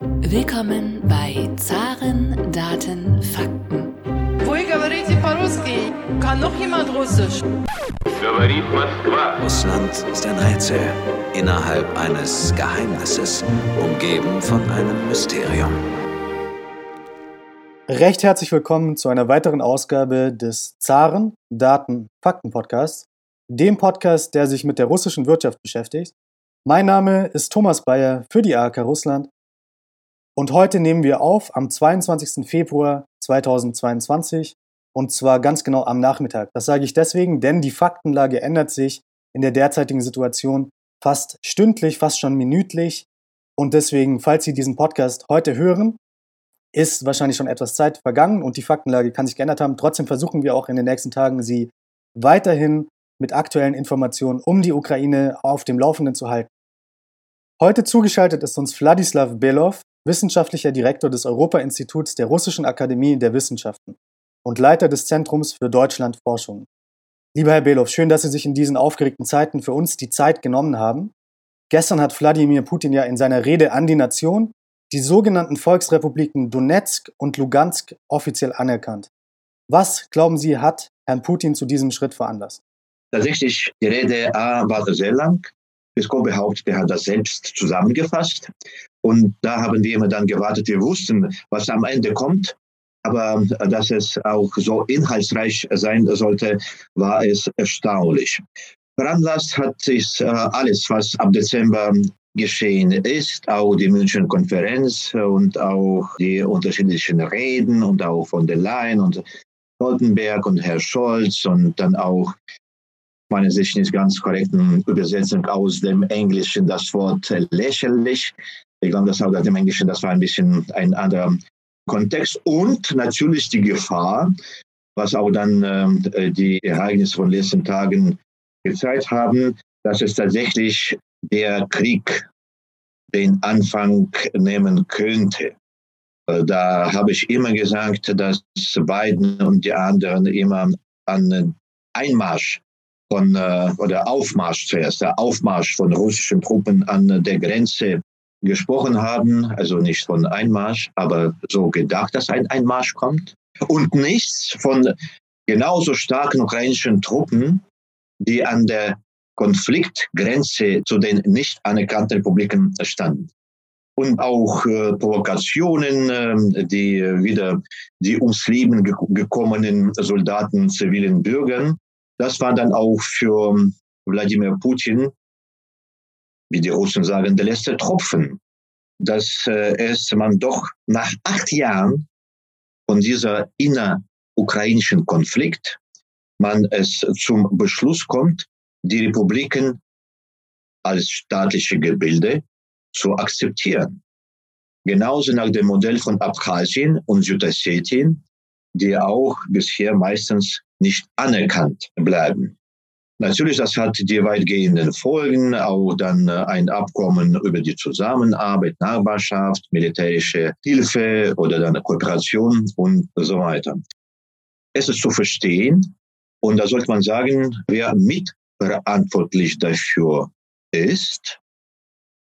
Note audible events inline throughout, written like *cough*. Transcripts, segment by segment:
Willkommen bei Zaren, Daten, Fakten. Вы говорите по-русски? Kann noch jemand Russisch? Говорит Москва. Russland ist ein Rätsel innerhalb eines Geheimnisses, umgeben von einem Mysterium. Recht herzlich willkommen zu einer weiteren Ausgabe des Zaren Daten Fakten Podcasts, dem Podcast, der sich mit der russischen Wirtschaft beschäftigt. Mein Name ist Thomas Bayer für die AK Russland und heute nehmen wir auf am 22. Februar 2022 und zwar ganz genau am Nachmittag. Das sage ich deswegen, denn die Faktenlage ändert sich in der derzeitigen Situation fast stündlich, fast schon minütlich. Und deswegen, falls Sie diesen Podcast heute hören, ist wahrscheinlich schon etwas Zeit vergangen und die Faktenlage kann sich geändert haben. Trotzdem versuchen wir auch in den nächsten Tagen, Sie weiterhin mit aktuellen Informationen um die Ukraine auf dem Laufenden zu halten. Heute zugeschaltet ist uns Wladislav Belov, wissenschaftlicher Direktor des Europa-Instituts der Russischen Akademie der Wissenschaften und Leiter des Zentrums für Deutschlandforschung. Lieber Herr Belov, schön, dass Sie sich in diesen aufgeregten Zeiten für uns die Zeit genommen haben. Gestern hat Wladimir Putin ja in seiner Rede an die Nation die sogenannten Volksrepubliken Donetsk und Lugansk offiziell anerkannt. Was, glauben Sie, hat Herrn Putin zu diesem Schritt veranlasst? Tatsächlich, die Rede war sehr lang. Piskov behauptet, er hat das selbst zusammengefasst. Und da haben wir immer dann gewartet. Wir wussten, was am Ende kommt. Aber äh, dass es auch so inhaltsreich sein sollte, war es erstaunlich. Veranlasst hat sich äh, alles, was ab Dezember geschehen ist, auch die München Konferenz und auch die unterschiedlichen Reden und auch von der Leyen und Stoltenberg und Herr Scholz und dann auch meiner Sicht nicht ganz korrekten Übersetzung aus dem Englischen das Wort lächerlich. Ich glaube, das aus dem Englischen, das war ein bisschen ein anderer Kontext und natürlich die Gefahr, was auch dann äh, die Ereignisse von letzten Tagen gezeigt haben, dass es tatsächlich der Krieg den Anfang nehmen könnte. Äh, da habe ich immer gesagt, dass Biden und die anderen immer an Einmarsch von, äh, oder Aufmarsch zuerst, der Aufmarsch von russischen Truppen an der Grenze gesprochen haben, also nicht von Einmarsch, aber so gedacht, dass ein Einmarsch kommt. Und nichts von genauso starken ukrainischen Truppen, die an der Konfliktgrenze zu den nicht anerkannten Republiken standen. Und auch äh, Provokationen, äh, die wieder die ums Leben ge gekommenen Soldaten, zivilen Bürgern, das war dann auch für Wladimir Putin wie die Russen sagen, der letzte Tropfen, dass äh, es man doch nach acht Jahren von dieser innerukrainischen Konflikt man es zum Beschluss kommt, die Republiken als staatliche Gebilde zu akzeptieren. Genauso nach dem Modell von Abkhazien und Südossetien, die auch bisher meistens nicht anerkannt bleiben. Natürlich, das hat die weitgehenden Folgen, auch dann äh, ein Abkommen über die Zusammenarbeit, Nachbarschaft, militärische Hilfe oder dann Kooperation und so weiter. Es ist zu verstehen und da sollte man sagen, wer mitverantwortlich dafür ist,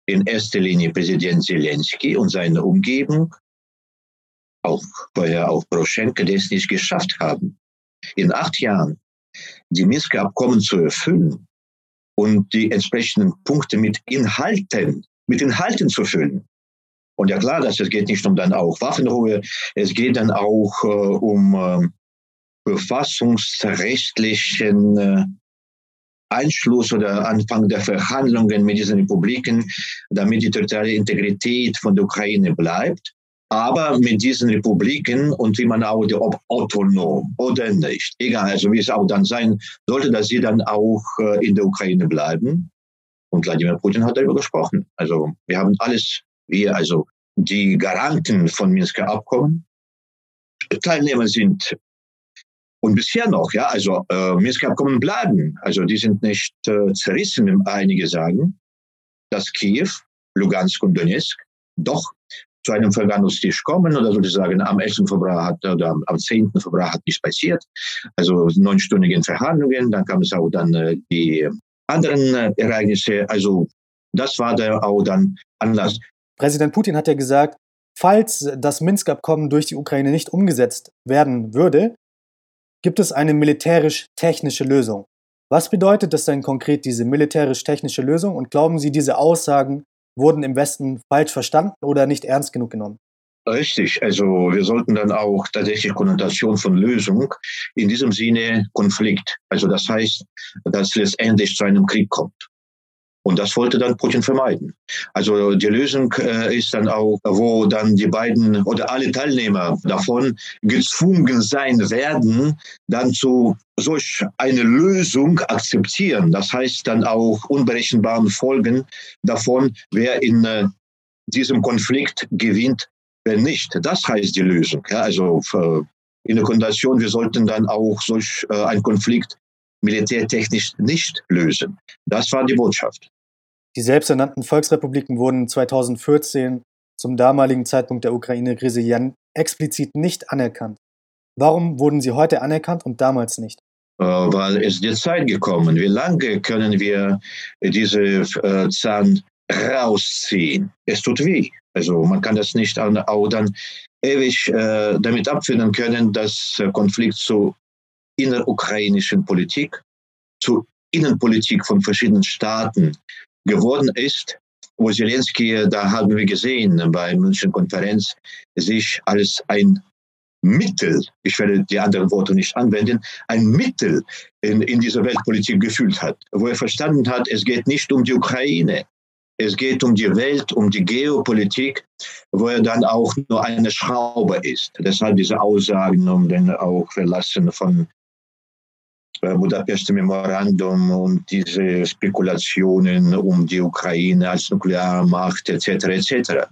in erster Linie Präsident Zelensky und seine Umgebung, auch vorher auch Poroschenko, die es nicht geschafft haben, in acht Jahren die Minsker-Abkommen zu erfüllen und die entsprechenden Punkte mit Inhalten, mit Inhalten zu füllen. Und ja klar, dass es geht nicht um dann auch Waffenruhe, es geht dann auch äh, um äh, verfassungsrechtlichen äh, Einschluss oder Anfang der Verhandlungen mit diesen Republiken, damit die territoriale Integrität von der Ukraine bleibt aber mit diesen Republiken und wie man auch, ob autonom oder nicht, egal, also wie es auch dann sein sollte, dass sie dann auch äh, in der Ukraine bleiben. Und Wladimir Putin hat darüber gesprochen. Also wir haben alles, wir, also die Garanten von Minsker Abkommen, Teilnehmer sind und bisher noch, ja, also äh, Minsker Abkommen bleiben. Also die sind nicht äh, zerrissen, einige sagen, dass Kiew, Lugansk und Donetsk doch zu einem Verhandlungstisch kommen oder sollte ich sagen, am 11. Februar hat oder am 10. Februar hat nichts passiert. Also neunstündigen Verhandlungen, dann kam es auch dann äh, die anderen äh, Ereignisse. Also das war da auch dann Anlass. Präsident Putin hat ja gesagt, falls das Minsk-Abkommen durch die Ukraine nicht umgesetzt werden würde, gibt es eine militärisch-technische Lösung. Was bedeutet das denn konkret, diese militärisch-technische Lösung? Und glauben Sie, diese Aussagen wurden im Westen falsch verstanden oder nicht ernst genug genommen? Richtig, also wir sollten dann auch tatsächlich Konnotation von Lösung in diesem Sinne Konflikt. Also das heißt, dass letztendlich zu einem Krieg kommt. Und das wollte dann Putin vermeiden. Also die Lösung äh, ist dann auch, wo dann die beiden oder alle Teilnehmer davon gezwungen sein werden, dann zu solch eine Lösung akzeptieren. Das heißt dann auch unberechenbaren Folgen davon, wer in äh, diesem Konflikt gewinnt, wer nicht. Das heißt die Lösung. Also äh, in der Kondition, wir sollten dann auch solch äh, einen Konflikt militärtechnisch nicht lösen. Das war die Botschaft. Die selbsternannten Volksrepubliken wurden 2014 zum damaligen Zeitpunkt der Ukraine-Krise ja explizit nicht anerkannt. Warum wurden sie heute anerkannt und damals nicht? Äh, weil es die Zeit gekommen. Wie lange können wir diese äh, Zahn rausziehen? Es tut weh. Also man kann das nicht auch dann ewig äh, damit abfinden können, dass Konflikt zu innerukrainischen Politik, zu Innenpolitik von verschiedenen Staaten geworden ist, wo Zelensky, da haben wir gesehen bei München-Konferenz, sich als ein Mittel, ich werde die anderen Worte nicht anwenden, ein Mittel in, in dieser Weltpolitik gefühlt hat, wo er verstanden hat, es geht nicht um die Ukraine, es geht um die Welt, um die Geopolitik, wo er dann auch nur eine Schraube ist. Deshalb diese Aussagen um den auch Verlassen von Budapester Memorandum und diese Spekulationen um die Ukraine als Nuklearmacht etc. etc.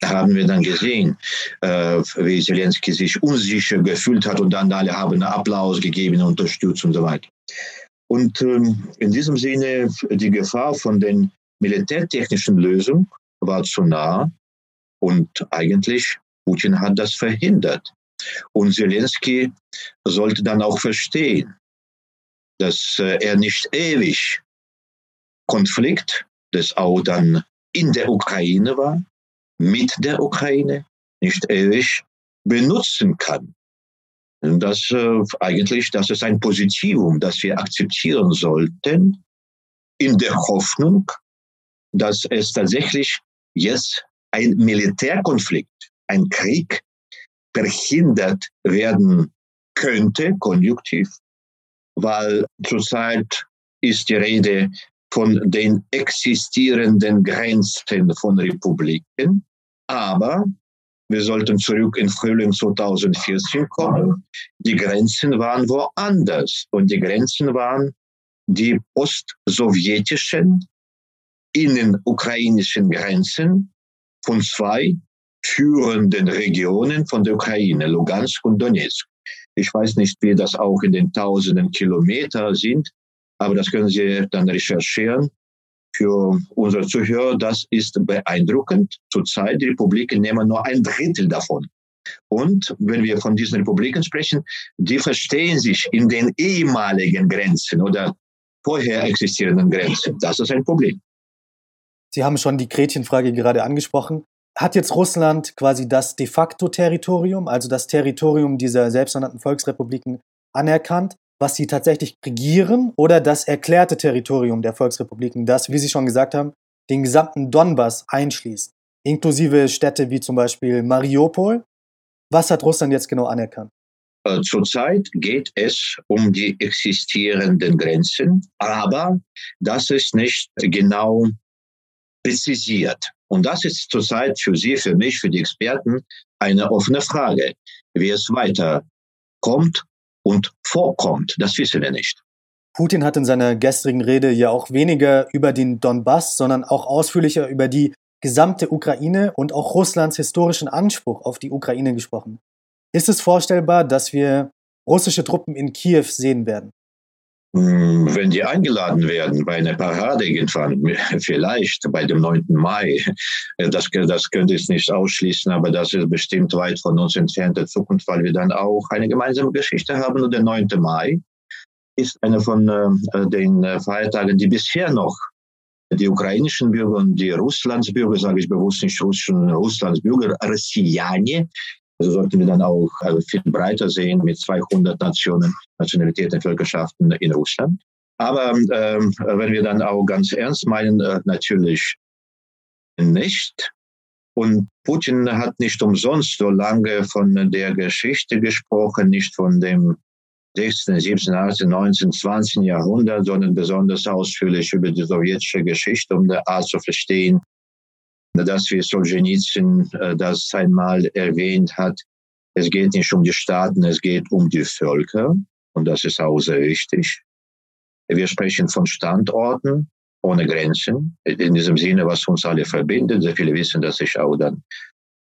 Da haben wir dann gesehen, äh, wie Zelensky sich unsicher gefühlt hat und dann alle haben Applaus gegeben, unterstützt und so weiter. Und ähm, in diesem Sinne, die Gefahr von den militärtechnischen Lösungen war zu nah und eigentlich Putin hat das verhindert. Und Zelensky sollte dann auch verstehen, dass äh, er nicht ewig Konflikt, das auch dann in der Ukraine war, mit der Ukraine, nicht ewig benutzen kann. Und das äh, eigentlich, das ist ein Positivum, das wir akzeptieren sollten, in der Hoffnung, dass es tatsächlich jetzt ein Militärkonflikt, ein Krieg verhindert werden könnte, konjunktiv, weil zurzeit ist die Rede von den existierenden Grenzen von Republiken. Aber wir sollten zurück in Frühling 2014 kommen. Die Grenzen waren woanders und die Grenzen waren die postsowjetischen innenukrainischen Grenzen von zwei führenden Regionen von der Ukraine, Lugansk und Donetsk. Ich weiß nicht, wie das auch in den tausenden Kilometer sind, aber das können Sie dann recherchieren. Für unsere Zuhörer, das ist beeindruckend. Zurzeit die Republiken nehmen nur ein Drittel davon. Und wenn wir von diesen Republiken sprechen, die verstehen sich in den ehemaligen Grenzen oder vorher existierenden Grenzen. Das ist ein Problem. Sie haben schon die Gretchenfrage gerade angesprochen hat jetzt Russland quasi das de facto Territorium, also das Territorium dieser selbsternannten Volksrepubliken, anerkannt, was sie tatsächlich regieren, oder das erklärte Territorium der Volksrepubliken, das, wie Sie schon gesagt haben, den gesamten Donbass einschließt, inklusive Städte wie zum Beispiel Mariupol. Was hat Russland jetzt genau anerkannt? Äh, zurzeit geht es um die existierenden Grenzen, aber das ist nicht genau präzisiert. Und das ist zurzeit für Sie, für mich, für die Experten eine offene Frage. Wie es weiter kommt und vorkommt, das wissen wir nicht. Putin hat in seiner gestrigen Rede ja auch weniger über den Donbass, sondern auch ausführlicher über die gesamte Ukraine und auch Russlands historischen Anspruch auf die Ukraine gesprochen. Ist es vorstellbar, dass wir russische Truppen in Kiew sehen werden? Hm, wenn die eingeladen werden bei einer Parade irgendwann, vielleicht bei dem 9. Mai, äh, das, das könnte ich nicht ausschließen, aber das ist bestimmt weit von uns entfernte Zukunft, weil wir dann auch eine gemeinsame Geschichte haben. Und der 9. Mai ist einer von äh, den Feiertagen, die bisher noch die ukrainischen Bürger und die Russlandsbürger, sage ich bewusst nicht russischen, Russlands Bürger, also sollten wir dann auch also viel breiter sehen mit 200 Nationen, Nationalitäten, Völkerschaften in Russland. Aber ähm, wenn wir dann auch ganz ernst meinen, äh, natürlich nicht. Und Putin hat nicht umsonst so lange von der Geschichte gesprochen, nicht von dem 16., 17., 18., 19., 20. Jahrhundert, sondern besonders ausführlich über die sowjetische Geschichte, um der Art zu verstehen, dass wie Solzhenitsyn äh, das einmal erwähnt hat, es geht nicht um die Staaten, es geht um die Völker. Und das ist auch sehr wichtig. Wir sprechen von Standorten ohne Grenzen. In diesem Sinne, was uns alle verbindet. Sehr viele wissen, dass ich auch dann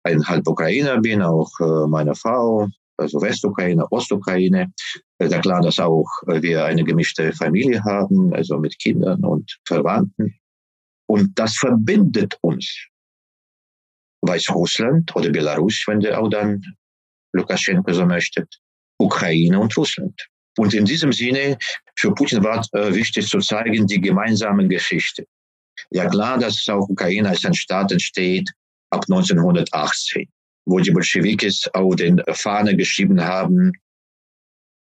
ein halb Ukrainer bin, auch äh, meine Frau, also Westukraine, Ostukraine. Sehr klar, dass auch wir eine gemischte Familie haben, also mit Kindern und Verwandten. Und das verbindet uns. Weißrussland oder Belarus, wenn der auch dann Lukaschenko so möchte, Ukraine und Russland. Und in diesem Sinne, für Putin war äh, wichtig zu zeigen, die gemeinsame Geschichte. Ja klar, dass auch Ukraine als ein Staat entsteht ab 1918, wo die Bolschewikis auf den Fahne geschrieben haben,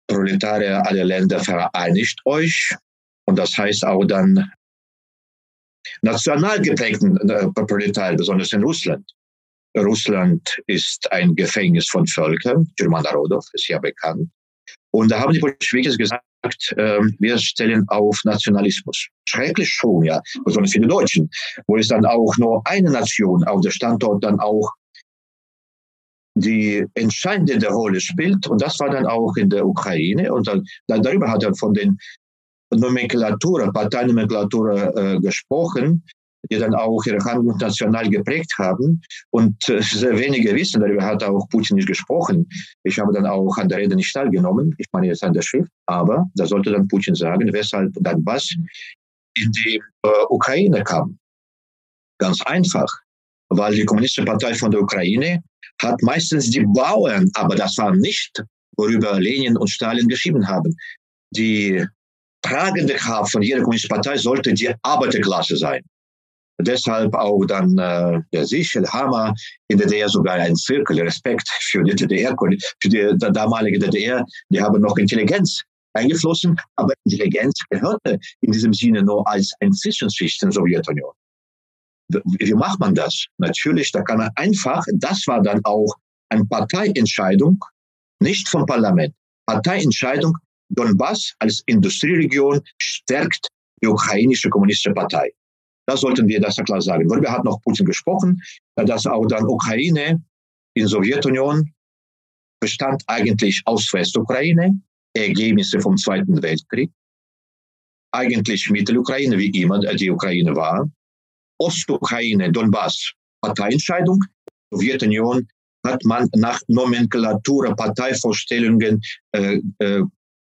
Proletarier aller Länder vereinigt euch. Und das heißt auch dann national geprägten äh, Proletarier, besonders in Russland. Russland ist ein Gefängnis von Völkern. German Narodov ist ja bekannt. Und da haben die Bolschewikis gesagt, äh, wir stellen auf Nationalismus. Schrecklich schon, ja, besonders für die Deutschen, wo es dann auch nur eine Nation auf der Standort dann auch die entscheidende Rolle spielt. Und das war dann auch in der Ukraine. Und dann, dann darüber hat er von den Nomenklatura, Parteinomenklatura äh, gesprochen, die dann auch ihre Handlung national geprägt haben. Und äh, sehr wenige wissen, darüber hat auch Putin nicht gesprochen. Ich habe dann auch an der Rede nicht teilgenommen. Ich meine jetzt an der Schrift. Aber da sollte dann Putin sagen, weshalb dann was in die äh, Ukraine kam. Ganz einfach, weil die Kommunistische Partei von der Ukraine hat meistens die Bauern, aber das war nicht, worüber Lenin und Stalin geschrieben haben. Die tragende Kraft von jeder kommunistischen Partei sollte die Arbeiterklasse sein. Deshalb auch dann äh, der Sichel, Hammer, in der DDR sogar ein Zirkel, Respekt für die DDR, für die damalige DDR, die haben noch Intelligenz eingeflossen, aber Intelligenz gehörte in diesem Sinne nur als ein Zwischenschicht in der Sowjetunion. Wie macht man das? Natürlich, da kann man einfach, das war dann auch eine Parteientscheidung, nicht vom Parlament. Parteientscheidung, Donbass als Industrieregion stärkt die ukrainische kommunistische Partei. Da sollten wir das ja klar sagen. Darüber hat noch Putin gesprochen, dass auch dann Ukraine in Sowjetunion bestand eigentlich aus Westukraine, Ergebnisse vom Zweiten Weltkrieg, eigentlich Mittelukraine, wie immer die Ukraine war, Ostukraine, Donbass, Parteientscheidung, Sowjetunion hat man nach Nomenklatur Parteivorstellungen äh, äh,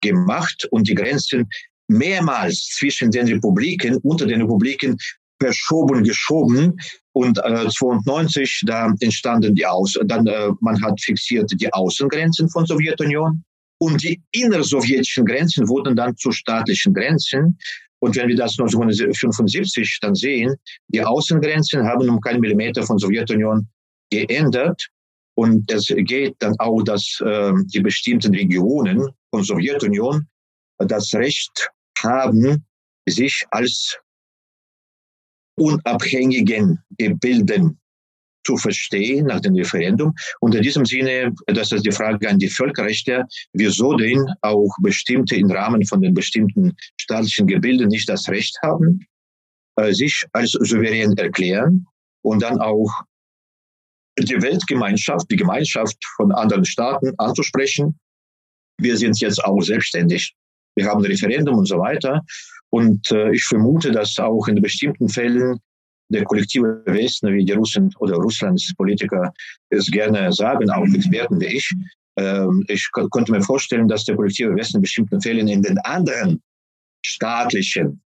gemacht und die Grenzen mehrmals zwischen den Republiken, unter den Republiken verschoben, geschoben. Und äh, 92, da entstanden die Aus, dann äh, man hat fixiert die Außengrenzen von Sowjetunion und die innersowjetischen Grenzen wurden dann zu staatlichen Grenzen. Und wenn wir das 1975 dann sehen, die Außengrenzen haben um keinen Millimeter von Sowjetunion geändert. Und es geht dann auch, dass äh, die bestimmten Regionen von Sowjetunion das Recht haben, sich als unabhängigen Gebilden zu verstehen nach dem Referendum. Und in diesem Sinne, das ist die Frage an die Völkerrechte, wieso denn auch bestimmte im Rahmen von den bestimmten staatlichen Gebilden nicht das Recht haben, äh, sich als souverän erklären und dann auch die Weltgemeinschaft, die Gemeinschaft von anderen Staaten anzusprechen. Wir sind jetzt auch selbstständig. Wir haben ein Referendum und so weiter. Und äh, ich vermute, dass auch in bestimmten Fällen der kollektive Westen, wie die Russen oder Russlands Politiker es gerne sagen, auch Experten wie ich, äh, ich konnte mir vorstellen, dass der kollektive Westen in bestimmten Fällen in den anderen staatlichen,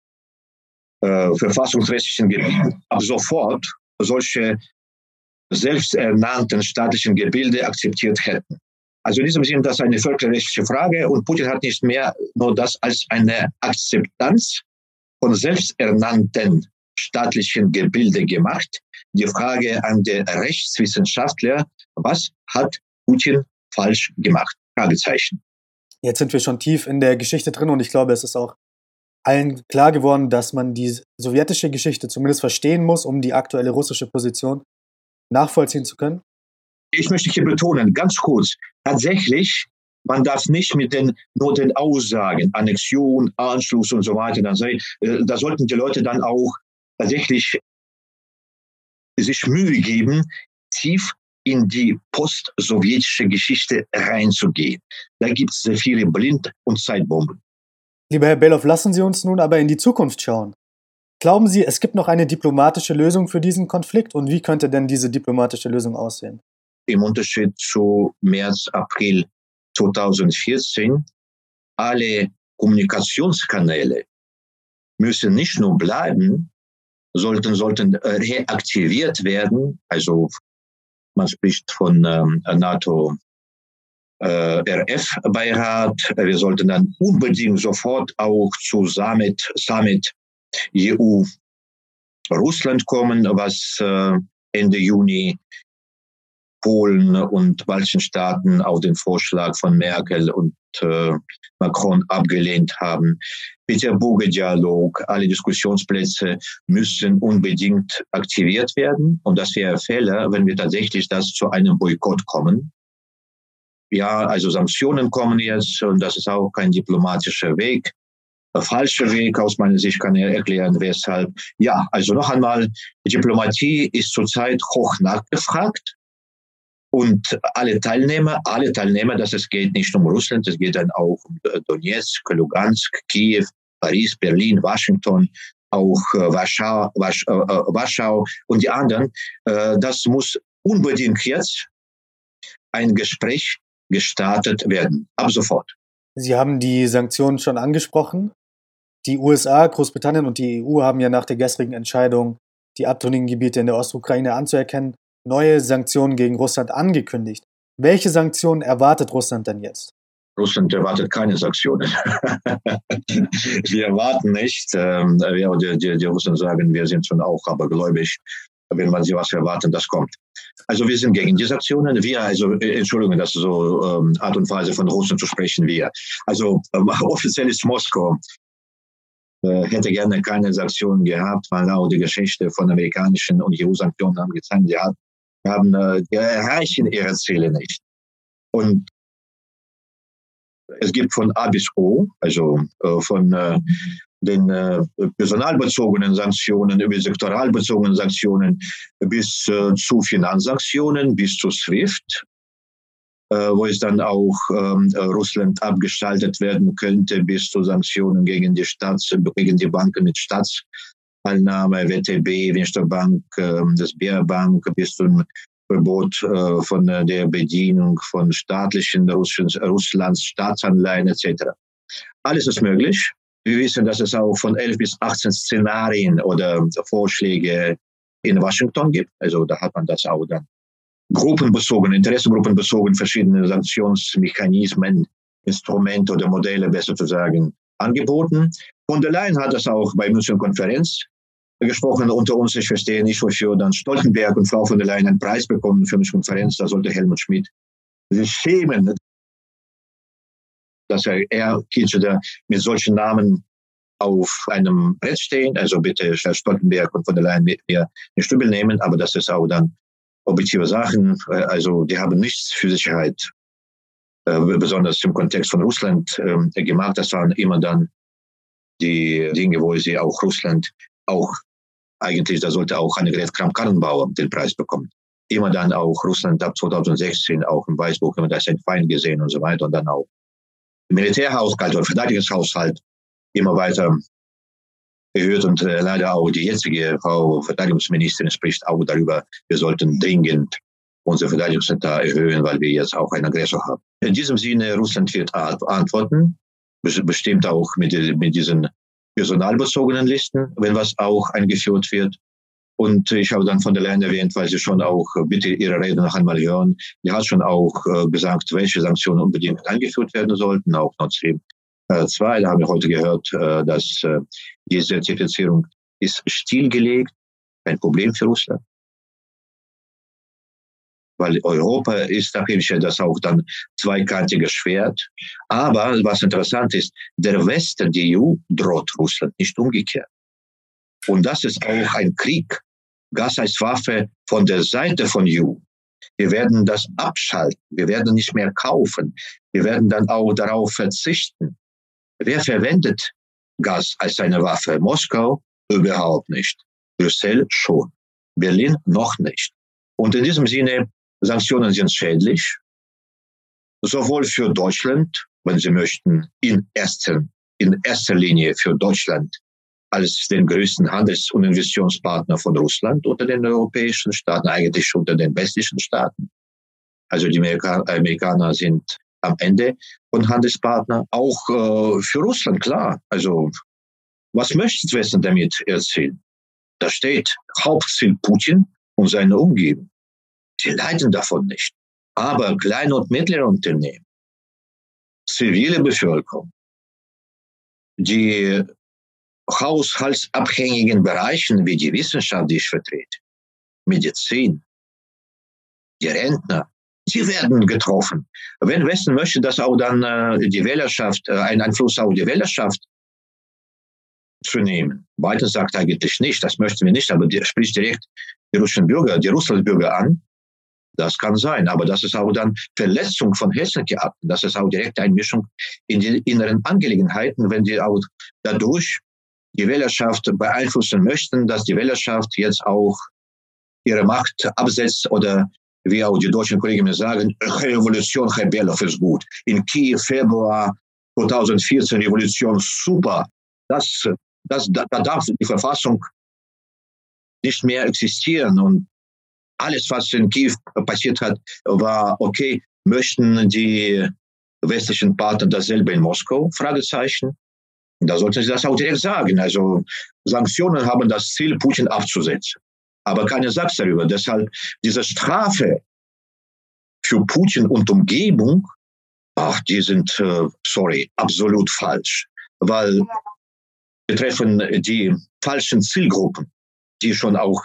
äh, verfassungsrechtlichen Gebieten ab sofort solche selbsternannten staatlichen Gebilde akzeptiert hätten. Also in diesem Sinne, das ist eine völkerrechtliche Frage und Putin hat nicht mehr nur das als eine Akzeptanz von selbsternannten staatlichen Gebilde gemacht. Die Frage an den Rechtswissenschaftler, was hat Putin falsch gemacht? Fragezeichen. Jetzt sind wir schon tief in der Geschichte drin und ich glaube, es ist auch allen klar geworden, dass man die sowjetische Geschichte zumindest verstehen muss, um die aktuelle russische Position nachvollziehen zu können? Ich möchte hier betonen, ganz kurz, tatsächlich, man darf nicht mit den nur den Aussagen, Annexion, Anschluss und so weiter, dann sei, äh, da sollten die Leute dann auch tatsächlich sich Mühe geben, tief in die post-sowjetische Geschichte reinzugehen. Da gibt es sehr viele Blind- und Zeitbomben. Lieber Herr Bellow, lassen Sie uns nun aber in die Zukunft schauen. Glauben Sie, es gibt noch eine diplomatische Lösung für diesen Konflikt und wie könnte denn diese diplomatische Lösung aussehen? Im Unterschied zu März, April 2014, alle Kommunikationskanäle müssen nicht nur bleiben, sollten, sollten reaktiviert werden. Also man spricht von ähm, NATO äh, RF-Beirat. Wir sollten dann unbedingt sofort auch zu Summit, Summit EU Russland kommen, was äh, Ende Juni Polen und baltischen Staaten auf den Vorschlag von Merkel und äh, Macron abgelehnt haben. Peterburger Dialog, alle Diskussionsplätze müssen unbedingt aktiviert werden. Und das wäre Fehler, wenn wir tatsächlich das zu einem Boykott kommen ja, also Sanktionen kommen jetzt und das ist auch kein diplomatischer Weg. Der falsche Weg aus meiner Sicht kann er erklären, weshalb. Ja, also noch einmal, Diplomatie ist zurzeit hoch nachgefragt. Und alle Teilnehmer, alle Teilnehmer, dass es geht nicht um Russland, es geht dann auch um Donetsk, Lugansk, Kiew, Paris, Berlin, Washington, auch äh, Warschau, Warsch, äh, äh Warschau und die anderen. Äh, das muss unbedingt jetzt ein Gespräch gestartet werden. Ab sofort. Sie haben die Sanktionen schon angesprochen. Die USA, Großbritannien und die EU haben ja nach der gestrigen Entscheidung, die abtrünnigen Gebiete in der Ostukraine anzuerkennen, neue Sanktionen gegen Russland angekündigt. Welche Sanktionen erwartet Russland denn jetzt? Russland erwartet keine Sanktionen. *laughs* wir erwarten nicht. Ähm, die, die, die Russen sagen, wir sind schon auch abergläubisch wenn man sie was erwarten, das kommt. Also wir sind gegen die Sanktionen. Wir, also äh, Entschuldigung, das ist so ähm, Art und Weise von Russland zu sprechen. Wir, also ähm, *laughs* offiziell ist Moskau hätte gerne keine Sanktionen gehabt, weil auch die Geschichte von amerikanischen und EU-Sanktionen haben gezeigt, die, haben, äh, die erreichen ihre Ziele nicht. Und es gibt von A bis O, also äh, von äh, den äh, personalbezogenen Sanktionen, über sektoralbezogenen Sanktionen bis äh, zu Finanzsanktionen, bis zu SWIFT, äh, wo es dann auch ähm, Russland abgeschaltet werden könnte, bis zu Sanktionen gegen die Staats, gegen die Banken mit Staatsanleihe, WTB, Winsterbank, äh, das Bärbank, bis zum Verbot äh, von der Bedienung von staatlichen Russlands, Russlands Staatsanleihen etc. Alles ist möglich. Wir wissen, dass es auch von 11 bis 18 Szenarien oder Vorschläge in Washington gibt. Also da hat man das auch dann gruppenbezogen, interessengruppenbezogen, verschiedene Sanktionsmechanismen, Instrumente oder Modelle, besser zu sagen, angeboten. Von der Leyen hat das auch bei München Konferenz gesprochen unter uns. Ich verstehe nicht, wofür dann Stoltenberg und Frau von der Leyen einen Preis bekommen für München Konferenz. Da sollte Helmut Schmidt sich schämen, dass er, er Kirchner mit solchen Namen auf einem Brett stehen. Also bitte Herr Stoltenberg und von der Leyen mit mir eine Stübel nehmen, aber das ist auch dann objektive Sachen. Also die haben nichts für Sicherheit, äh, besonders im Kontext von Russland äh, gemacht. Das waren immer dann die Dinge, wo sie auch Russland auch eigentlich, da sollte auch Annegret Kramp-Karrenbauer den Preis bekommen. Immer dann auch Russland ab 2016 auch im Weißbuch immer das ein Feind gesehen und so weiter und dann auch Militärhaushalt oder Verteidigungshaushalt immer weiter erhöht und äh, leider auch die jetzige Frau Verteidigungsministerin spricht auch darüber, wir sollten dringend unsere Verteidigungsetat erhöhen, weil wir jetzt auch einen Aggressor haben. In diesem Sinne, Russland wird antworten, bestimmt auch mit, mit diesen personalbezogenen Listen, wenn was auch eingeführt wird. Und ich habe dann von der Leyen erwähnt, weil Sie schon auch äh, bitte Ihre Rede noch einmal hören. Die hat schon auch äh, gesagt, welche Sanktionen unbedingt eingeführt werden sollten, auch Nord Stream 2. Da haben wir heute gehört, äh, dass die Zertifizierung ist stillgelegt, kein Problem für Russland. Weil Europa ist natürlich das auch dann zweikantiges Schwert. Aber was interessant ist, der Westen, die EU, droht Russland, nicht umgekehrt. Und das ist auch ein Krieg. Gas als Waffe von der Seite von EU. Wir werden das abschalten. Wir werden nicht mehr kaufen. Wir werden dann auch darauf verzichten. Wer verwendet Gas als eine Waffe? Moskau? Überhaupt nicht. Brüssel schon. Berlin noch nicht. Und in diesem Sinne, Sanktionen sind schädlich. Sowohl für Deutschland, wenn Sie möchten, in erster, in erster Linie für Deutschland als den größten Handels- und Investitionspartner von Russland unter den europäischen Staaten, eigentlich unter den westlichen Staaten. Also die Amerika Amerikaner sind am Ende von Handelspartner, auch äh, für Russland, klar. Also was möchte Westen damit erzielen? Da steht Hauptziel Putin und seine Umgebung. Die leiden davon nicht. Aber kleine und mittlere Unternehmen, zivile Bevölkerung, die haushaltsabhängigen Bereichen wie die Wissenschaft, die ich vertrete, Medizin, die Rentner, sie werden getroffen. Wenn Westen möchte, dass auch dann äh, die Wählerschaft, äh, einen Einfluss auf die Wählerschaft zu nehmen. Biden sagt eigentlich nicht, das möchten wir nicht, aber der spricht direkt die russischen Bürger, die Russlandbürger an. Das kann sein, aber das ist auch dann Verletzung von Helsinki-Akten. Das ist auch direkte Einmischung in die inneren Angelegenheiten, wenn die auch dadurch die Wählerschaft beeinflussen möchten, dass die Wählerschaft jetzt auch ihre Macht absetzt oder wie auch die deutschen Kollegen mir sagen, Revolution Herr Belov ist gut. In Kiew Februar 2014 Revolution super. Das, das, da, da darf die Verfassung nicht mehr existieren und alles, was in Kiew passiert hat, war okay. Möchten die westlichen Partner dasselbe in Moskau? Fragezeichen. Da sollten sie das auch direkt sagen. Also Sanktionen haben das Ziel, Putin abzusetzen. Aber keiner sagt darüber. Deshalb diese Strafe für Putin und Umgebung, ach, die sind, äh, sorry, absolut falsch. Weil betreffen die falschen Zielgruppen, die ich schon auch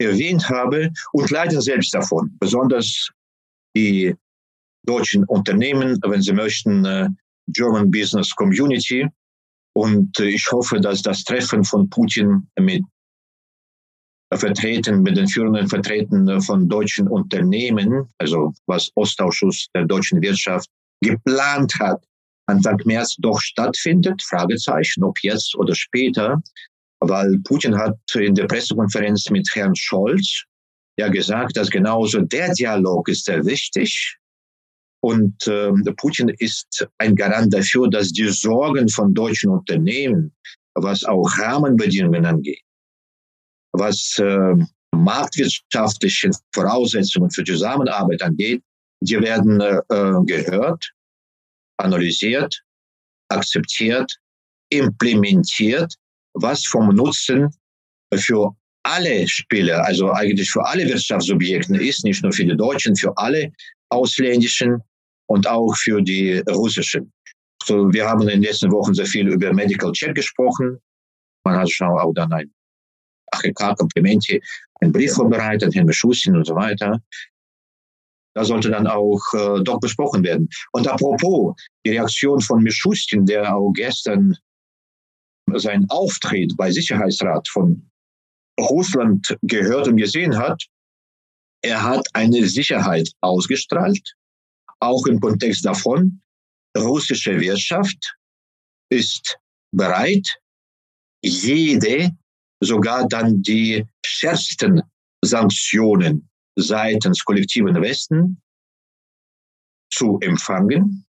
erwähnt habe, und leiden selbst davon. Besonders die deutschen Unternehmen, wenn sie möchten, äh, German Business Community, und äh, ich hoffe, dass das Treffen von Putin mit Vertreten, mit den führenden Vertretern von deutschen Unternehmen, also was Ostausschuss der deutschen Wirtschaft geplant hat, Anfang März doch stattfindet, Fragezeichen, ob jetzt oder später, weil Putin hat in der Pressekonferenz mit Herrn Scholz ja gesagt, dass genauso der Dialog ist sehr wichtig, und äh, Putin ist ein Garant dafür, dass die Sorgen von deutschen Unternehmen, was auch Rahmenbedingungen angeht, was äh, marktwirtschaftliche Voraussetzungen für Zusammenarbeit angeht, die werden äh, gehört, analysiert, akzeptiert, implementiert, was vom Nutzen für alle Spieler, also eigentlich für alle Wirtschaftsobjekte ist, nicht nur für die Deutschen, für alle ausländischen und auch für die russischen. So, wir haben in den letzten Wochen sehr viel über Medical Check gesprochen. Man hat schon auch dann ein AHK-Komplimente, einen Brief vorbereitet, Herrn Beschusin und so weiter. Da sollte dann auch äh, doch besprochen werden. Und apropos die Reaktion von Mischustin, der auch gestern seinen Auftritt bei Sicherheitsrat von Russland gehört und gesehen hat, er hat eine Sicherheit ausgestrahlt, auch im Kontext davon, russische Wirtschaft ist bereit, jede, sogar dann die schärfsten Sanktionen seitens kollektiven Westen zu empfangen,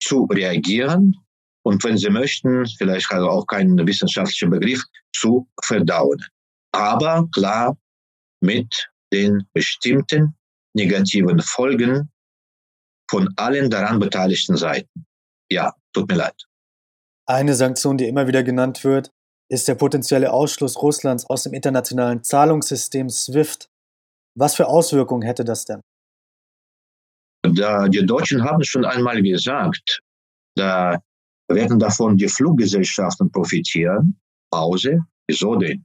zu reagieren und wenn Sie möchten, vielleicht auch keinen wissenschaftlichen Begriff, zu verdauen. Aber klar mit den bestimmten negativen Folgen von allen daran beteiligten Seiten. Ja, tut mir leid. Eine Sanktion, die immer wieder genannt wird, ist der potenzielle Ausschluss Russlands aus dem internationalen Zahlungssystem SWIFT. Was für Auswirkungen hätte das denn? Da, die Deutschen haben schon einmal gesagt, da werden davon die Fluggesellschaften profitieren. Pause. Wieso denn?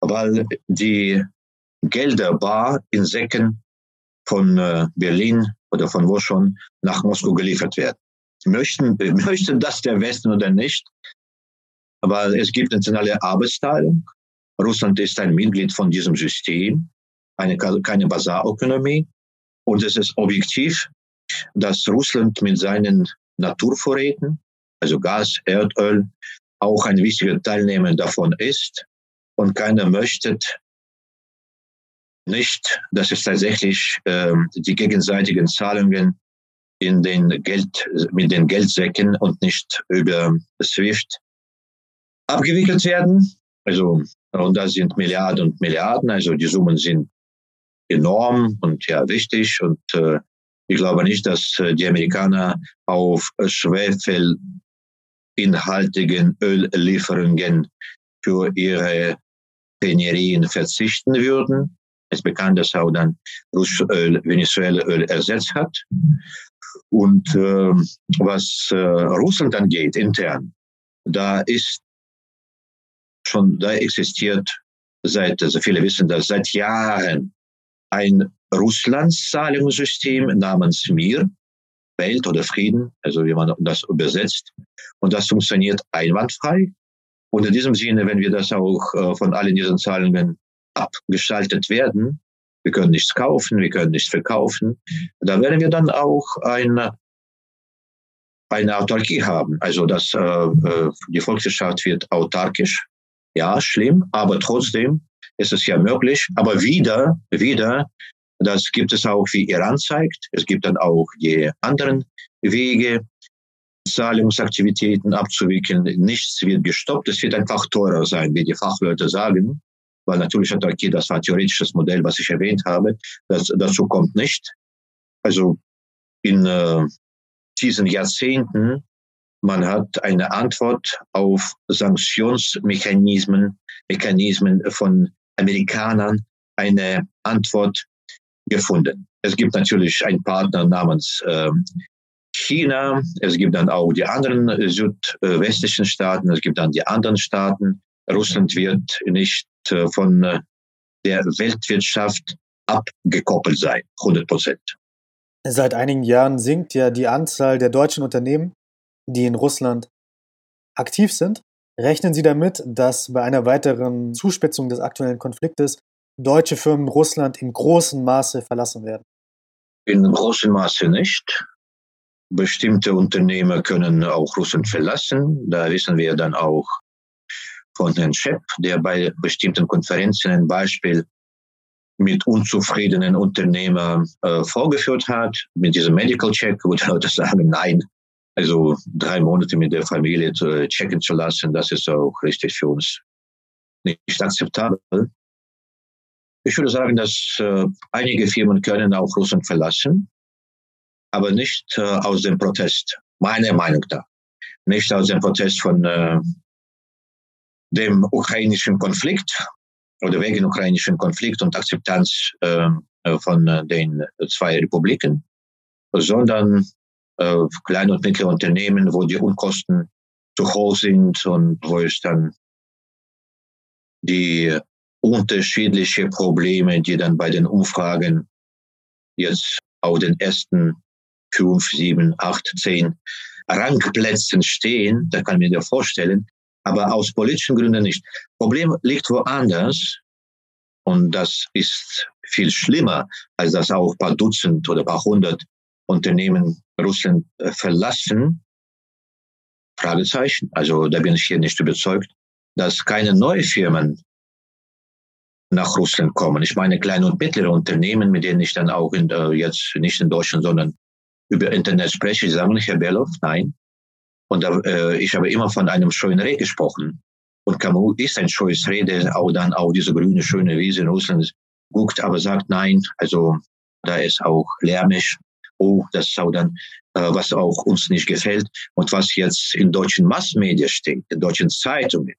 weil die Gelder bar in Säcken von äh, Berlin oder von wo schon nach Moskau geliefert werden. Möchten, möchten das der Westen oder nicht? Aber es gibt nationale Arbeitsteilung. Russland ist ein Mitglied von diesem System, eine, keine Basarökonomie. Und es ist objektiv, dass Russland mit seinen Naturvorräten, also Gas, Erdöl, auch ein wichtiger Teilnehmer davon ist. Und keiner möchte nicht, dass es tatsächlich äh, die gegenseitigen Zahlungen in den Geld, mit den Geldsäcken und nicht über SWIFT abgewickelt werden. Also, und da sind Milliarden und Milliarden, also die Summen sind enorm und ja wichtig und äh, ich glaube nicht, dass äh, die Amerikaner auf schwefelinhaltigen Öllieferungen für ihre Refinerien verzichten würden. Es ist bekannt, dass auch dann Russöl Venezuela-Öl ersetzt hat. Und äh, was äh, Russland angeht, intern, da ist schon, da existiert seit, also viele wissen das, seit Jahren ein Russlands Zahlungssystem namens Mir, Welt oder Frieden, also wie man das übersetzt. Und das funktioniert einwandfrei. Und in diesem Sinne, wenn wir das auch äh, von allen diesen Zahlungen abgeschaltet werden, wir können nichts kaufen, wir können nichts verkaufen, da werden wir dann auch eine, eine Autarkie haben. Also dass äh, äh, die Volkswirtschaft wird autarkisch. Ja, schlimm, aber trotzdem ist es ja möglich. Aber wieder, wieder, das gibt es auch, wie Iran zeigt. Es gibt dann auch die anderen Wege, Zahlungsaktivitäten abzuwickeln. Nichts wird gestoppt. Es wird einfach teurer sein, wie die Fachleute sagen. Weil natürlich hat okay, das war theoretisches Modell, was ich erwähnt habe. Das, dazu kommt nicht. Also in äh, diesen Jahrzehnten, man hat eine Antwort auf Sanktionsmechanismen, Mechanismen von Amerikanern eine Antwort gefunden. Es gibt natürlich einen Partner namens äh, China, es gibt dann auch die anderen südwestlichen Staaten, es gibt dann die anderen Staaten. Russland wird nicht äh, von äh, der Weltwirtschaft abgekoppelt sein, 100 Prozent. Seit einigen Jahren sinkt ja die Anzahl der deutschen Unternehmen, die in Russland aktiv sind. Rechnen Sie damit, dass bei einer weiteren Zuspitzung des aktuellen Konfliktes deutsche Firmen Russland in großem Maße verlassen werden? In großem Maße nicht. Bestimmte Unternehmer können auch Russland verlassen. Da wissen wir dann auch von Herrn Schepp, der bei bestimmten Konferenzen ein Beispiel mit unzufriedenen Unternehmern äh, vorgeführt hat, mit diesem Medical Check, wo die Leute *laughs* sagen, nein, also drei Monate mit der Familie zu, äh, checken zu lassen, das ist auch richtig für uns nicht akzeptabel. Ich würde sagen, dass äh, einige Firmen können auch Russland verlassen, aber nicht äh, aus dem Protest, meiner Meinung nach. Nicht aus dem Protest von äh, dem ukrainischen Konflikt oder wegen ukrainischen Konflikt und Akzeptanz ähm, äh, von äh, den zwei Republiken, sondern äh, kleine und mittlere Unternehmen, wo die Unkosten zu hoch sind und wo es dann die unterschiedliche Probleme, die dann bei den Umfragen jetzt auf den ersten fünf, sieben, acht, zehn Rangplätzen stehen, da kann man mir vorstellen, aber aus politischen Gründen nicht. Problem liegt woanders und das ist viel schlimmer, als dass auch ein paar Dutzend oder ein paar hundert Unternehmen Russland äh, verlassen. Fragezeichen. Also da bin ich hier nicht überzeugt, dass keine neuen Firmen nach Russland kommen. Ich meine kleine und mittlere Unternehmen, mit denen ich dann auch in, äh, jetzt nicht in Deutschland, sondern über Internet spreche, die sagen nicht, Herr Berloff, nein. Und äh, ich habe immer von einem schönen Reh gesprochen. Und Camus ist ein schönes Reh, der auch dann auf diese grüne, schöne Wiese in Russland guckt, aber sagt, nein, also da ist auch lärmisch. Oh, das dann, äh, was auch uns nicht gefällt. Und was jetzt in deutschen Massmedien steht, in deutschen Zeitungen,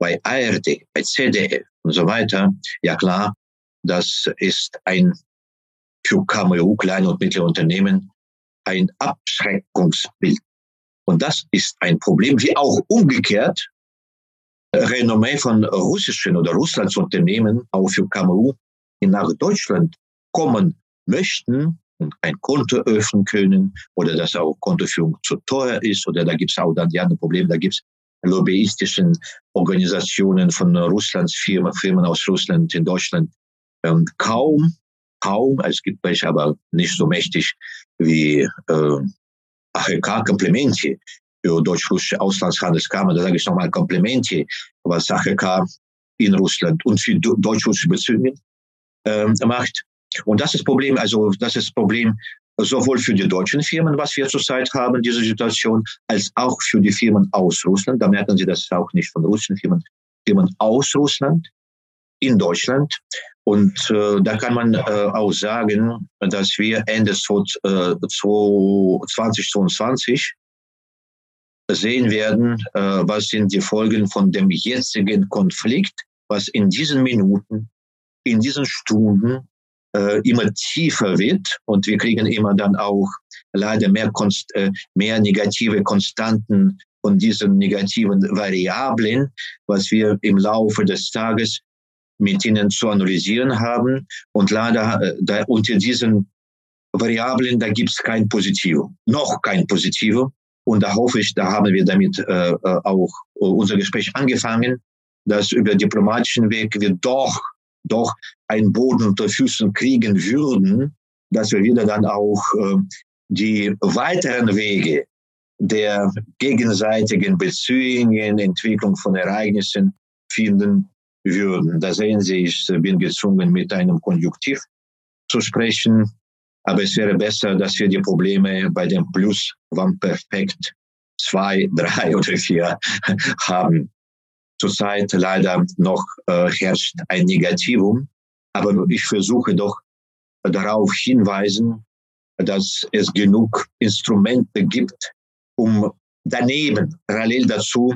bei ARD, bei CDF und so weiter, ja klar, das ist ein für KMU, kleine und mittlere Unternehmen, ein Abschreckungsbild. Und das ist ein Problem, wie auch umgekehrt Renommee von russischen oder Russlands Unternehmen auch für KMU nach Deutschland kommen möchten ein Konto öffnen können oder dass auch Kontoführung zu teuer ist oder da gibt es auch dann die anderen Probleme, da gibt es lobbyistischen Organisationen von Russlands Firmen, Firmen aus Russland in Deutschland ähm, kaum, kaum, es gibt welche, aber nicht so mächtig wie äh, AHK Komplemente für deutsch-russische Auslandshandelskammer, da sage ich nochmal Komplimente, was AHK in Russland und für deutsch-russische Beziehungen ähm, macht. Und das ist Problem, also das ist Problem sowohl für die deutschen Firmen, was wir zurzeit haben, diese Situation, als auch für die Firmen aus Russland. Da merken Sie das auch nicht von russischen Firmen, Firmen aus Russland in Deutschland. Und äh, da kann man äh, auch sagen, dass wir Ende 2022 sehen werden, äh, was sind die Folgen von dem jetzigen Konflikt, was in diesen Minuten, in diesen Stunden äh, immer tiefer wird und wir kriegen immer dann auch leider mehr, Konst äh, mehr negative Konstanten von diesen negativen Variablen, was wir im Laufe des Tages mit ihnen zu analysieren haben. Und leider äh, da unter diesen Variablen, da gibt es kein Positivo, noch kein Positivo. Und da hoffe ich, da haben wir damit äh, äh auch unser Gespräch angefangen, dass über diplomatischen Weg wir doch doch einen Boden unter Füßen kriegen würden, dass wir wieder dann auch äh, die weiteren Wege der gegenseitigen Beziehungen, Entwicklung von Ereignissen finden würden. Da sehen Sie, ich bin gezwungen, mit einem Konjunktiv zu sprechen. Aber es wäre besser, dass wir die Probleme bei dem Plus Perfekt zwei, drei oder vier *laughs* haben. Zurzeit leider noch äh, herrscht ein Negativum, aber ich versuche doch darauf hinweisen, dass es genug Instrumente gibt, um daneben, parallel dazu,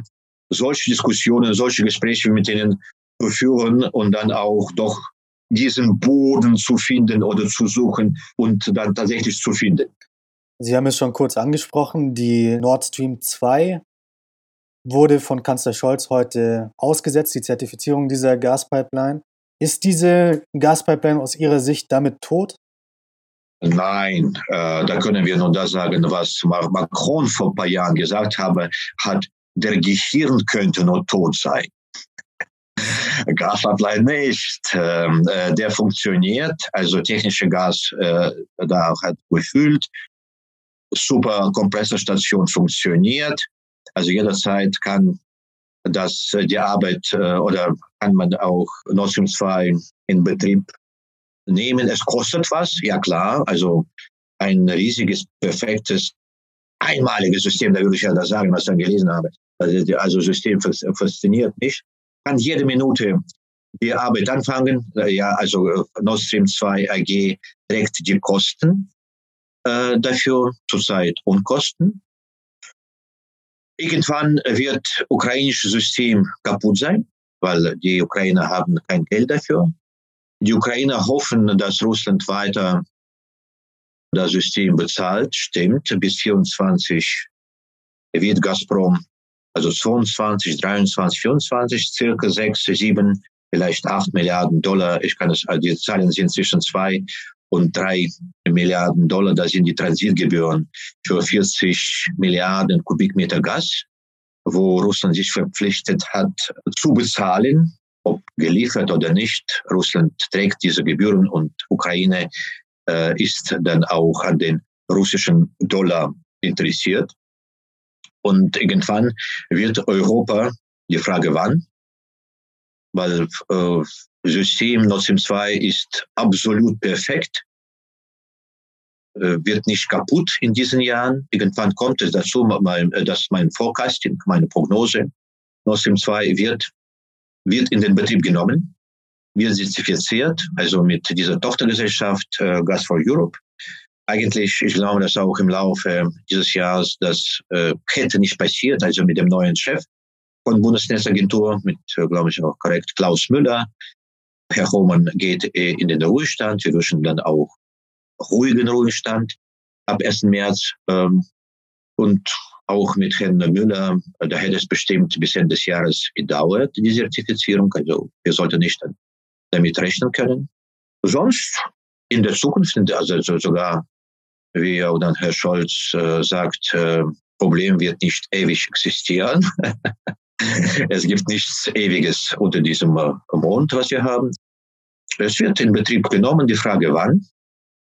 solche Diskussionen, solche Gespräche mit ihnen zu führen und dann auch doch diesen Boden zu finden oder zu suchen und dann tatsächlich zu finden. Sie haben es schon kurz angesprochen, die Nord Stream 2 wurde von Kanzler Scholz heute ausgesetzt, die Zertifizierung dieser Gaspipeline. Ist diese Gaspipeline aus Ihrer Sicht damit tot? Nein, äh, da können wir nur das sagen, was Macron vor ein paar Jahren gesagt habe, hat, der Gehirn könnte nur tot sein. Gaspipeline nicht. Ähm, äh, der funktioniert, also technische Gas äh, da hat gefüllt. Super Kompressorstation funktioniert. Also jederzeit kann das äh, die Arbeit äh, oder kann man auch Nord Stream 2 in Betrieb nehmen. Es kostet was, ja klar. Also ein riesiges, perfektes, einmaliges System, da würde ich ja das sagen, was ich dann gelesen habe. Also, also System fasziniert mich. Kann jede Minute die Arbeit anfangen. Äh, ja, also Nord Stream 2 AG trägt die Kosten äh, dafür zurzeit Unkosten. Irgendwann wird ukrainisches System kaputt sein, weil die Ukrainer haben kein Geld dafür. Die Ukrainer hoffen, dass Russland weiter das System bezahlt. Stimmt, bis 24 wird Gazprom, also 22, 23, 24, circa 6, 7, vielleicht 8 Milliarden Dollar. Ich kann es, die Zahlen sind zwischen 2 und drei Milliarden Dollar, das sind die Transitgebühren für 40 Milliarden Kubikmeter Gas, wo Russland sich verpflichtet hat zu bezahlen, ob geliefert oder nicht. Russland trägt diese Gebühren und Ukraine äh, ist dann auch an den russischen Dollar interessiert. Und irgendwann wird Europa, die Frage wann, weil äh, System Nord Stream 2 ist absolut perfekt, wird nicht kaputt in diesen Jahren. Irgendwann kommt es dazu, äh, dass mein Forecasting, meine Prognose, Nord Stream 2 wird, wird in den Betrieb genommen, wird zertifiziert, also mit dieser Tochtergesellschaft äh, Gas for Europe. Eigentlich, ich glaube, dass auch im Laufe dieses Jahres das äh, hätte nicht passiert, also mit dem neuen Chef von Bundesnetzagentur, mit, äh, glaube ich, auch korrekt Klaus Müller. Herr Hohmann geht äh, in den Ruhestand. Wir wünschen dann auch ruhigen Ruhestand ab 1. März. Ähm, und auch mit Herrn Müller, da hätte es bestimmt bis Ende des Jahres gedauert, die Zertifizierung. Also wir sollten nicht damit rechnen können. Sonst in der Zukunft, also sogar, wie auch dann Herr Scholz äh, sagt, äh, Problem wird nicht ewig existieren. *laughs* es gibt nichts Ewiges unter diesem äh, Mond, was wir haben. Es wird in Betrieb genommen, die Frage wann.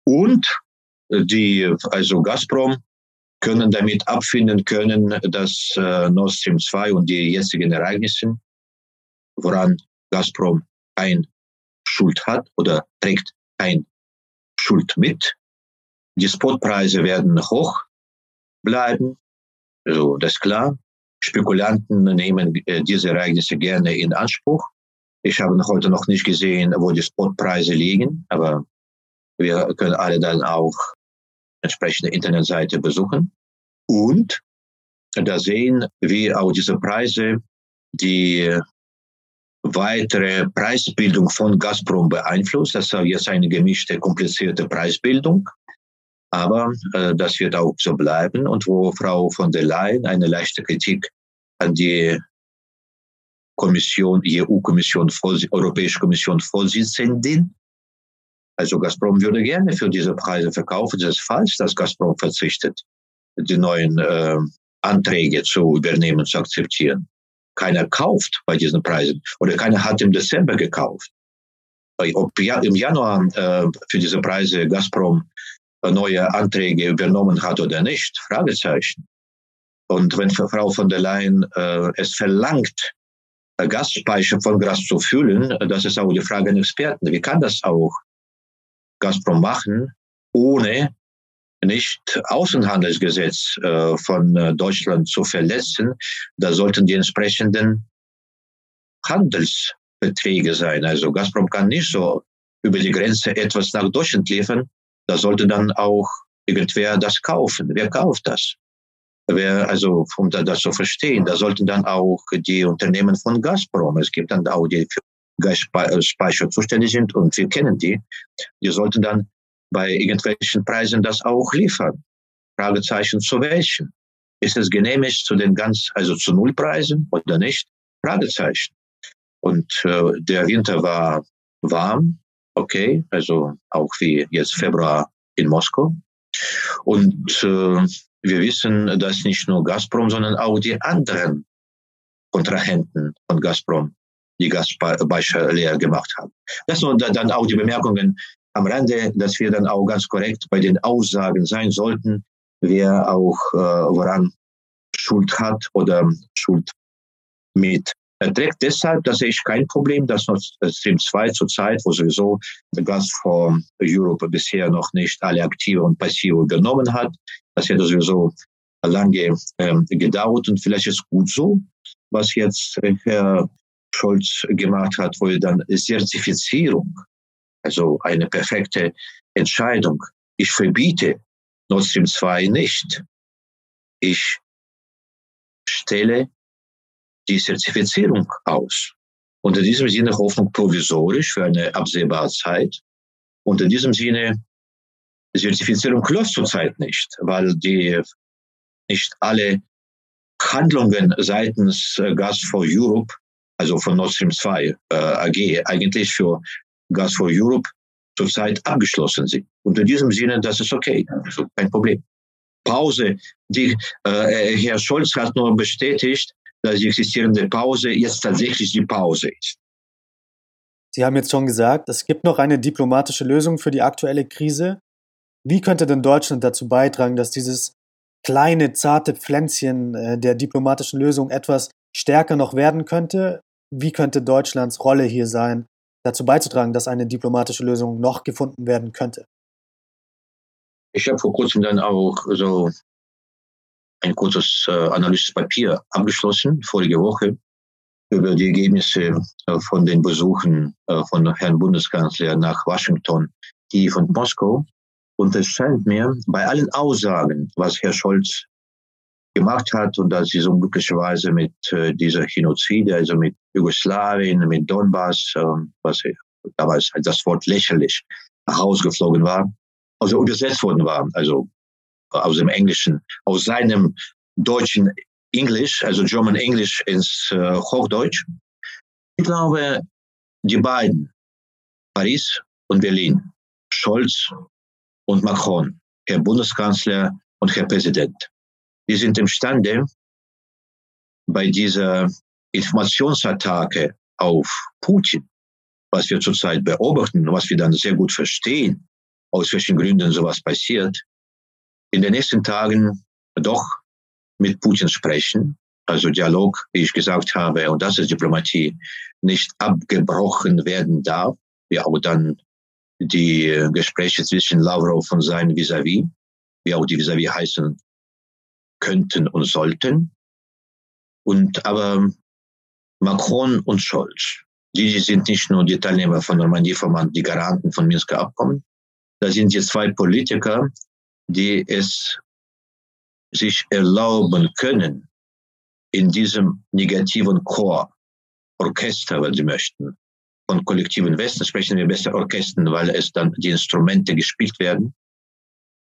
Und die, also Gazprom, können damit abfinden können, dass äh, Nord Stream 2 und die jetzigen Ereignisse, woran Gazprom ein Schuld hat oder trägt ein Schuld mit. Die Spotpreise werden hoch bleiben. Also, das ist klar. Spekulanten nehmen äh, diese Ereignisse gerne in Anspruch. Ich habe heute noch nicht gesehen, wo die Spotpreise liegen, aber wir können alle dann auch entsprechende Internetseite besuchen und da sehen, wie auch diese Preise die weitere Preisbildung von Gazprom beeinflusst. Das ist jetzt eine gemischte, komplizierte Preisbildung. Aber äh, das wird auch so bleiben. Und wo Frau von der Leyen eine leichte Kritik an die Kommission, EU-Kommission, Europäische Kommission Vorsitzenden also Gazprom würde gerne für diese Preise verkaufen. Es ist falsch, dass Gazprom verzichtet, die neuen äh, Anträge zu übernehmen, zu akzeptieren. Keiner kauft bei diesen Preisen oder keiner hat im Dezember gekauft. Ob ja, im Januar äh, für diese Preise Gazprom äh, neue Anträge übernommen hat oder nicht, Fragezeichen. Und wenn Frau von der Leyen äh, es verlangt, äh, Gasspeicher von Gas zu füllen, äh, das ist auch die Frage an Experten. Wie kann das auch Gazprom machen, ohne nicht Außenhandelsgesetz äh, von äh, Deutschland zu verletzen. Da sollten die entsprechenden Handelsbeträge sein. Also Gazprom kann nicht so über die Grenze etwas nach Deutschland liefern. Da sollte dann auch irgendwer das kaufen. Wer kauft das? Wer, also, um das zu verstehen, da sollten dann auch die Unternehmen von Gazprom, es gibt dann auch die Speicher zuständig sind und wir kennen die, die sollten dann bei irgendwelchen Preisen das auch liefern. Fragezeichen zu welchen? Ist es genehmigt zu den ganz, also zu Nullpreisen oder nicht? Fragezeichen. Und äh, der Winter war warm, okay, also auch wie jetzt Februar in Moskau. Und äh, wir wissen, dass nicht nur Gazprom, sondern auch die anderen Kontrahenten von Gazprom die Gasspeicher leer gemacht haben. Das und dann auch die Bemerkungen am Rande, dass wir dann auch ganz korrekt bei den Aussagen sein sollten, wer auch äh, woran Schuld hat oder Schuld mit erträgt. Deshalb, da sehe ich kein Problem, dass Nord Stream 2 zurzeit, wo sowieso Gas von Europe bisher noch nicht alle aktive und passive übernommen hat, das hätte sowieso lange ähm, gedauert und vielleicht ist gut so, was jetzt Herr Scholz gemacht hat, wo er dann Zertifizierung, also eine perfekte Entscheidung. Ich verbiete Nord Stream 2 nicht. Ich stelle die Zertifizierung aus. In diesem Sinne Hoffnung provisorisch für eine absehbare Zeit. In diesem Sinne, die Zertifizierung läuft zurzeit nicht, weil die nicht alle Handlungen seitens äh, Gas for Europe also von Nord Stream 2 äh, AG, eigentlich für Gas for Europe zurzeit abgeschlossen sind. Und in diesem Sinne, das ist okay, also kein Problem. Pause, die äh, Herr Scholz hat nur bestätigt, dass die existierende Pause jetzt tatsächlich die Pause ist. Sie haben jetzt schon gesagt, es gibt noch eine diplomatische Lösung für die aktuelle Krise. Wie könnte denn Deutschland dazu beitragen, dass dieses kleine, zarte Pflänzchen äh, der diplomatischen Lösung etwas stärker noch werden könnte? Wie könnte Deutschlands Rolle hier sein, dazu beizutragen, dass eine diplomatische Lösung noch gefunden werden könnte? Ich habe vor kurzem dann auch so ein kurzes äh, analytisches abgeschlossen, vorige Woche, über die Ergebnisse äh, von den Besuchen äh, von Herrn Bundeskanzler nach Washington, die von Moskau. Und es scheint mir, bei allen Aussagen, was Herr Scholz gemacht hat und dass sie so glücklicherweise mit äh, dieser Genozide, also mit Jugoslawien, mit Donbass, äh, was damals das Wort lächerlich rausgeflogen war, also übersetzt worden war, also aus dem Englischen, aus seinem deutschen Englisch, also German English ins äh, Hochdeutsch. Ich glaube, die beiden, Paris und Berlin, Scholz und Macron, Herr Bundeskanzler und Herr Präsident, die sind imstande, bei dieser Informationsattacke auf Putin, was wir zurzeit beobachten, was wir dann sehr gut verstehen, aus welchen Gründen sowas passiert, in den nächsten Tagen doch mit Putin sprechen, also Dialog, wie ich gesagt habe, und das ist Diplomatie, nicht abgebrochen werden darf, wie auch dann die Gespräche zwischen Lavrov und seinen Vis-à-vis, wie auch die Vis-à-vis heißen könnten und sollten. Und aber Macron und Scholz, die sind nicht nur die Teilnehmer von Normandie-Format, die Garanten von Minsker Abkommen. Da sind jetzt zwei Politiker, die es sich erlauben können, in diesem negativen Chor, Orchester, wenn Sie möchten, von kollektiven Westen sprechen wir besser Orchestern, weil es dann die Instrumente gespielt werden,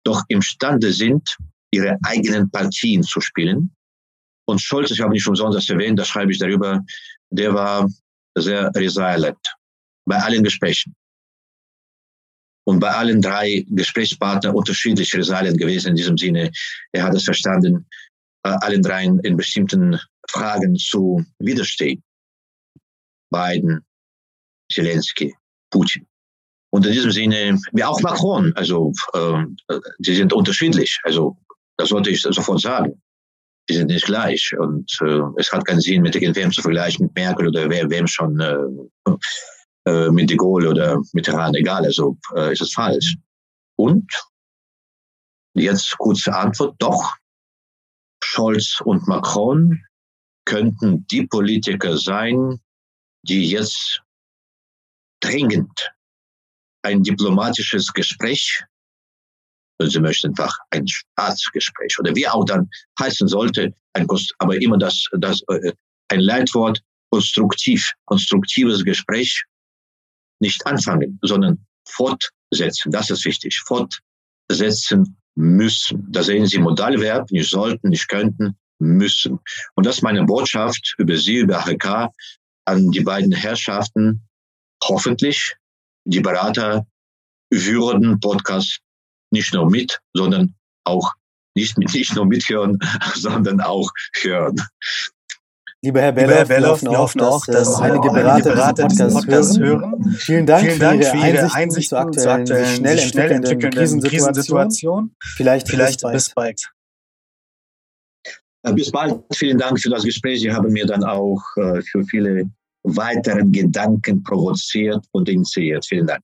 doch imstande sind, ihre eigenen Partien zu spielen. Und Scholz, ich habe nicht umsonst das erwähnt, da schreibe ich darüber, der war sehr resilient bei allen Gesprächen und bei allen drei Gesprächspartnern unterschiedlich resilient gewesen in diesem Sinne. Er hat es verstanden, allen dreien in bestimmten Fragen zu widerstehen. Biden, Zelensky, Putin. Und in diesem Sinne, wie auch Macron, also äh, die sind unterschiedlich. Also das sollte ich sofort sagen. Die sind nicht gleich. Und äh, es hat keinen Sinn, mit irgendwem zu vergleichen, mit Merkel oder wer, wem schon äh, äh, mit de Gaulle oder mit Iran, egal, also äh, ist es falsch. Und jetzt kurze Antwort, doch, Scholz und Macron könnten die Politiker sein, die jetzt dringend ein diplomatisches Gespräch, wenn Sie möchten, einfach ein Staatsgespräch oder wie auch dann heißen sollte, ein, aber immer das, das, äh, ein Leitwort, konstruktiv, konstruktives Gespräch nicht anfangen, sondern fortsetzen. Das ist wichtig. Fortsetzen müssen. Da sehen Sie Modalverb, nicht sollten, nicht könnten, müssen. Und das ist meine Botschaft über Sie, über HK an die beiden Herrschaften. Hoffentlich, die Berater würden Podcast nicht nur mit, sondern auch nicht, *laughs* nicht nur mithören, *laughs* sondern auch hören. Lieber Herr Beller, wir hoffen auch, dass, dass äh, einige Berater, Berater diesen Podcast, Podcast hören. hören. Vielen Dank, Vielen Dank für Ihre Einsichten, Einsichten zu aktuellen, zu aktuellen schnell entwickelnden, entwickelnden. Krisensituation. Vielleicht, Vielleicht bis bald. Bis bald. Bis bald. Vielen Dank für das Gespräch. Sie haben mir dann auch äh, für viele weitere Gedanken provoziert und initiiert. Vielen Dank.